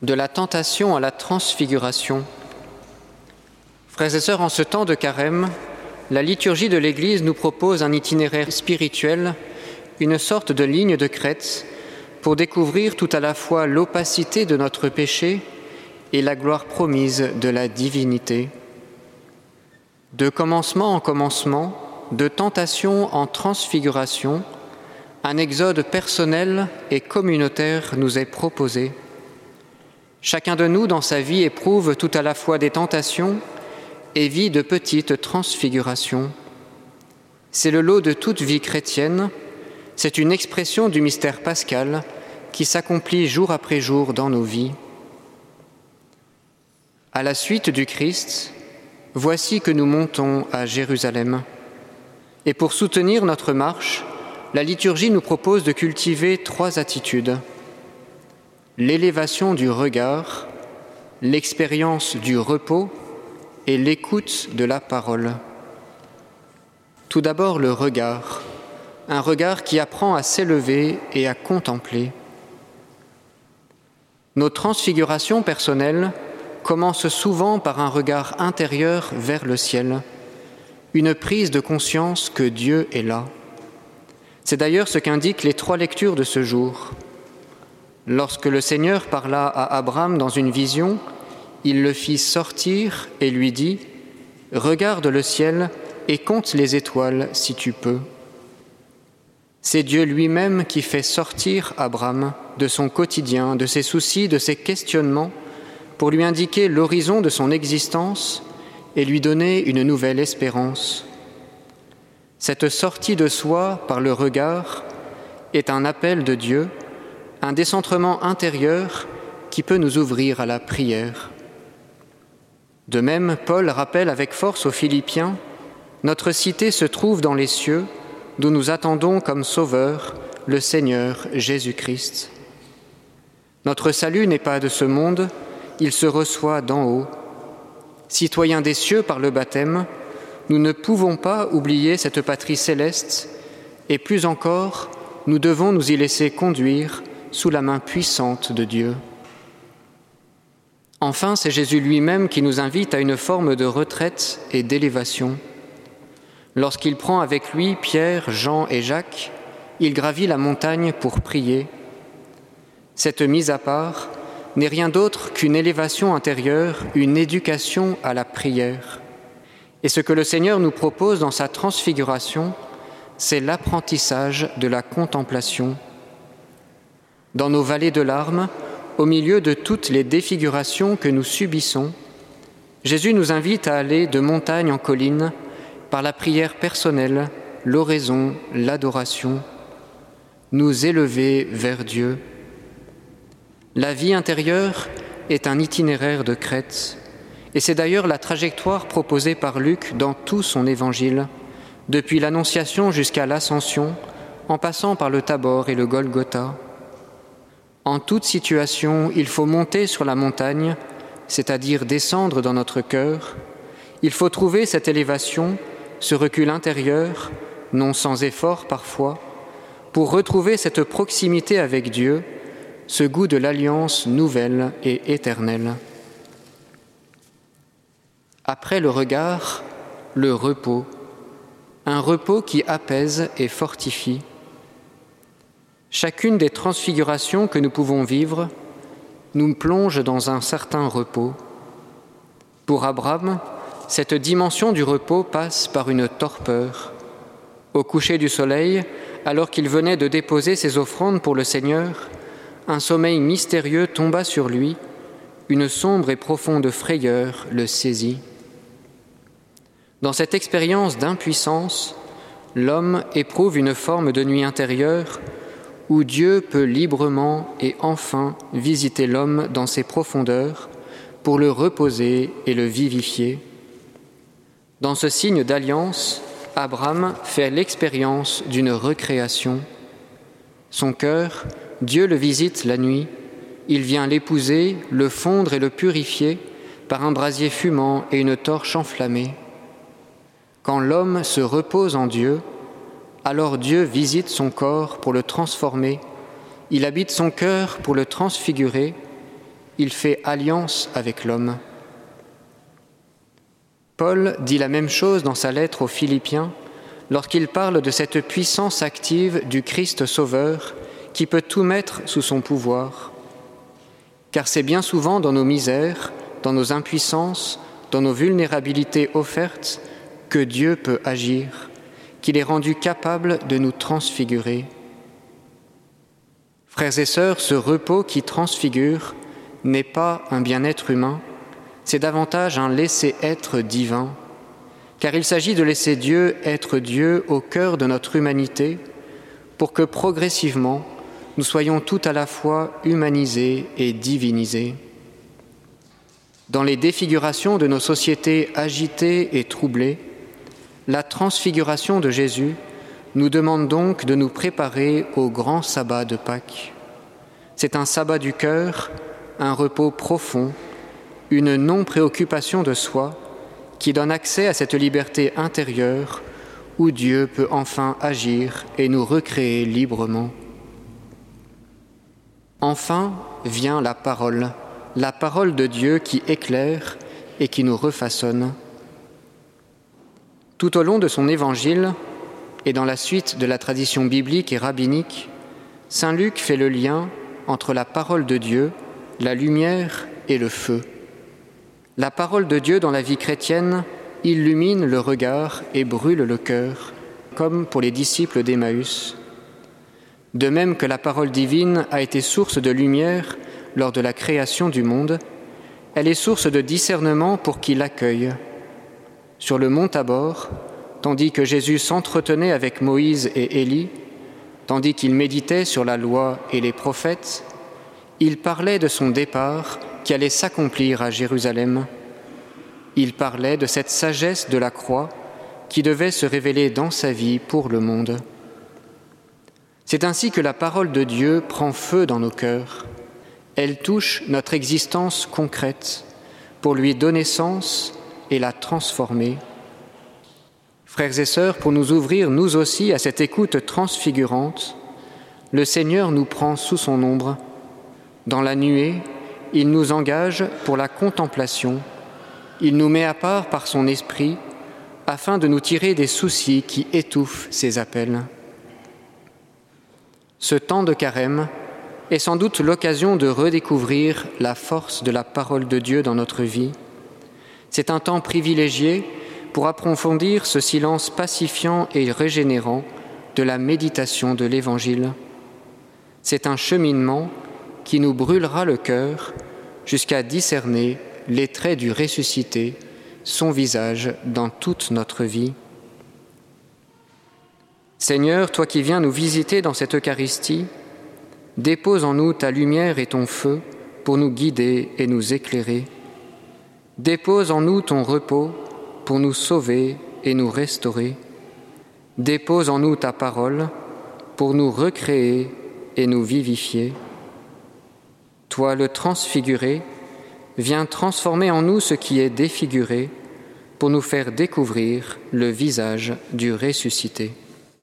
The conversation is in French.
De la tentation à la transfiguration. Frères et sœurs, en ce temps de carême, la liturgie de l'Église nous propose un itinéraire spirituel, une sorte de ligne de crête pour découvrir tout à la fois l'opacité de notre péché et la gloire promise de la divinité. De commencement en commencement, de tentation en transfiguration, un exode personnel et communautaire nous est proposé. Chacun de nous, dans sa vie, éprouve tout à la fois des tentations et vit de petites transfigurations. C'est le lot de toute vie chrétienne, c'est une expression du mystère pascal qui s'accomplit jour après jour dans nos vies. À la suite du Christ, voici que nous montons à Jérusalem. Et pour soutenir notre marche, la liturgie nous propose de cultiver trois attitudes. L'élévation du regard, l'expérience du repos et l'écoute de la parole. Tout d'abord le regard, un regard qui apprend à s'élever et à contempler. Nos transfigurations personnelles commencent souvent par un regard intérieur vers le ciel, une prise de conscience que Dieu est là. C'est d'ailleurs ce qu'indiquent les trois lectures de ce jour. Lorsque le Seigneur parla à Abraham dans une vision, il le fit sortir et lui dit, Regarde le ciel et compte les étoiles si tu peux. C'est Dieu lui-même qui fait sortir Abraham de son quotidien, de ses soucis, de ses questionnements, pour lui indiquer l'horizon de son existence et lui donner une nouvelle espérance. Cette sortie de soi par le regard est un appel de Dieu, un décentrement intérieur qui peut nous ouvrir à la prière. De même, Paul rappelle avec force aux Philippiens, Notre cité se trouve dans les cieux, d'où nous attendons comme Sauveur le Seigneur Jésus-Christ. Notre salut n'est pas de ce monde, il se reçoit d'en haut. Citoyens des cieux par le baptême, nous ne pouvons pas oublier cette patrie céleste et plus encore, nous devons nous y laisser conduire sous la main puissante de Dieu. Enfin, c'est Jésus lui-même qui nous invite à une forme de retraite et d'élévation. Lorsqu'il prend avec lui Pierre, Jean et Jacques, il gravit la montagne pour prier. Cette mise à part n'est rien d'autre qu'une élévation intérieure, une éducation à la prière. Et ce que le Seigneur nous propose dans sa transfiguration, c'est l'apprentissage de la contemplation. Dans nos vallées de larmes, au milieu de toutes les défigurations que nous subissons, Jésus nous invite à aller de montagne en colline par la prière personnelle, l'oraison, l'adoration, nous élever vers Dieu. La vie intérieure est un itinéraire de crête et c'est d'ailleurs la trajectoire proposée par Luc dans tout son évangile, depuis l'Annonciation jusqu'à l'Ascension, en passant par le Tabor et le Golgotha. En toute situation, il faut monter sur la montagne, c'est-à-dire descendre dans notre cœur. Il faut trouver cette élévation, ce recul intérieur, non sans effort parfois, pour retrouver cette proximité avec Dieu, ce goût de l'alliance nouvelle et éternelle. Après le regard, le repos, un repos qui apaise et fortifie. Chacune des transfigurations que nous pouvons vivre nous plonge dans un certain repos. Pour Abraham, cette dimension du repos passe par une torpeur. Au coucher du soleil, alors qu'il venait de déposer ses offrandes pour le Seigneur, un sommeil mystérieux tomba sur lui, une sombre et profonde frayeur le saisit. Dans cette expérience d'impuissance, l'homme éprouve une forme de nuit intérieure où Dieu peut librement et enfin visiter l'homme dans ses profondeurs pour le reposer et le vivifier. Dans ce signe d'alliance, Abraham fait l'expérience d'une recréation. Son cœur, Dieu le visite la nuit, il vient l'épouser, le fondre et le purifier par un brasier fumant et une torche enflammée. Quand l'homme se repose en Dieu, alors Dieu visite son corps pour le transformer, il habite son cœur pour le transfigurer, il fait alliance avec l'homme. Paul dit la même chose dans sa lettre aux Philippiens lorsqu'il parle de cette puissance active du Christ Sauveur qui peut tout mettre sous son pouvoir. Car c'est bien souvent dans nos misères, dans nos impuissances, dans nos vulnérabilités offertes que Dieu peut agir, qu'il est rendu capable de nous transfigurer. Frères et sœurs, ce repos qui transfigure n'est pas un bien-être humain, c'est davantage un laisser-être divin, car il s'agit de laisser Dieu être Dieu au cœur de notre humanité, pour que progressivement nous soyons tout à la fois humanisés et divinisés. Dans les défigurations de nos sociétés agitées et troublées, la transfiguration de Jésus nous demande donc de nous préparer au grand sabbat de Pâques. C'est un sabbat du cœur, un repos profond, une non-préoccupation de soi qui donne accès à cette liberté intérieure où Dieu peut enfin agir et nous recréer librement. Enfin vient la parole, la parole de Dieu qui éclaire et qui nous refaçonne. Tout au long de son évangile et dans la suite de la tradition biblique et rabbinique, Saint Luc fait le lien entre la parole de Dieu, la lumière et le feu. La parole de Dieu dans la vie chrétienne illumine le regard et brûle le cœur, comme pour les disciples d'Emmaüs. De même que la parole divine a été source de lumière lors de la création du monde, elle est source de discernement pour qui l'accueille sur le mont Tabor, tandis que Jésus s'entretenait avec Moïse et Élie, tandis qu'il méditait sur la loi et les prophètes, il parlait de son départ qui allait s'accomplir à Jérusalem. Il parlait de cette sagesse de la croix qui devait se révéler dans sa vie pour le monde. C'est ainsi que la parole de Dieu prend feu dans nos cœurs. Elle touche notre existence concrète pour lui donner sens et la transformer. Frères et sœurs, pour nous ouvrir nous aussi à cette écoute transfigurante, le Seigneur nous prend sous son ombre. Dans la nuée, il nous engage pour la contemplation. Il nous met à part par son esprit afin de nous tirer des soucis qui étouffent ses appels. Ce temps de carême est sans doute l'occasion de redécouvrir la force de la parole de Dieu dans notre vie c'est un temps privilégié pour approfondir ce silence pacifiant et régénérant de la méditation de l'Évangile. C'est un cheminement qui nous brûlera le cœur jusqu'à discerner les traits du ressuscité, son visage dans toute notre vie. Seigneur, toi qui viens nous visiter dans cette Eucharistie, dépose en nous ta lumière et ton feu pour nous guider et nous éclairer. Dépose en nous ton repos pour nous sauver et nous restaurer. Dépose en nous ta parole pour nous recréer et nous vivifier. Toi, le transfiguré, viens transformer en nous ce qui est défiguré pour nous faire découvrir le visage du ressuscité.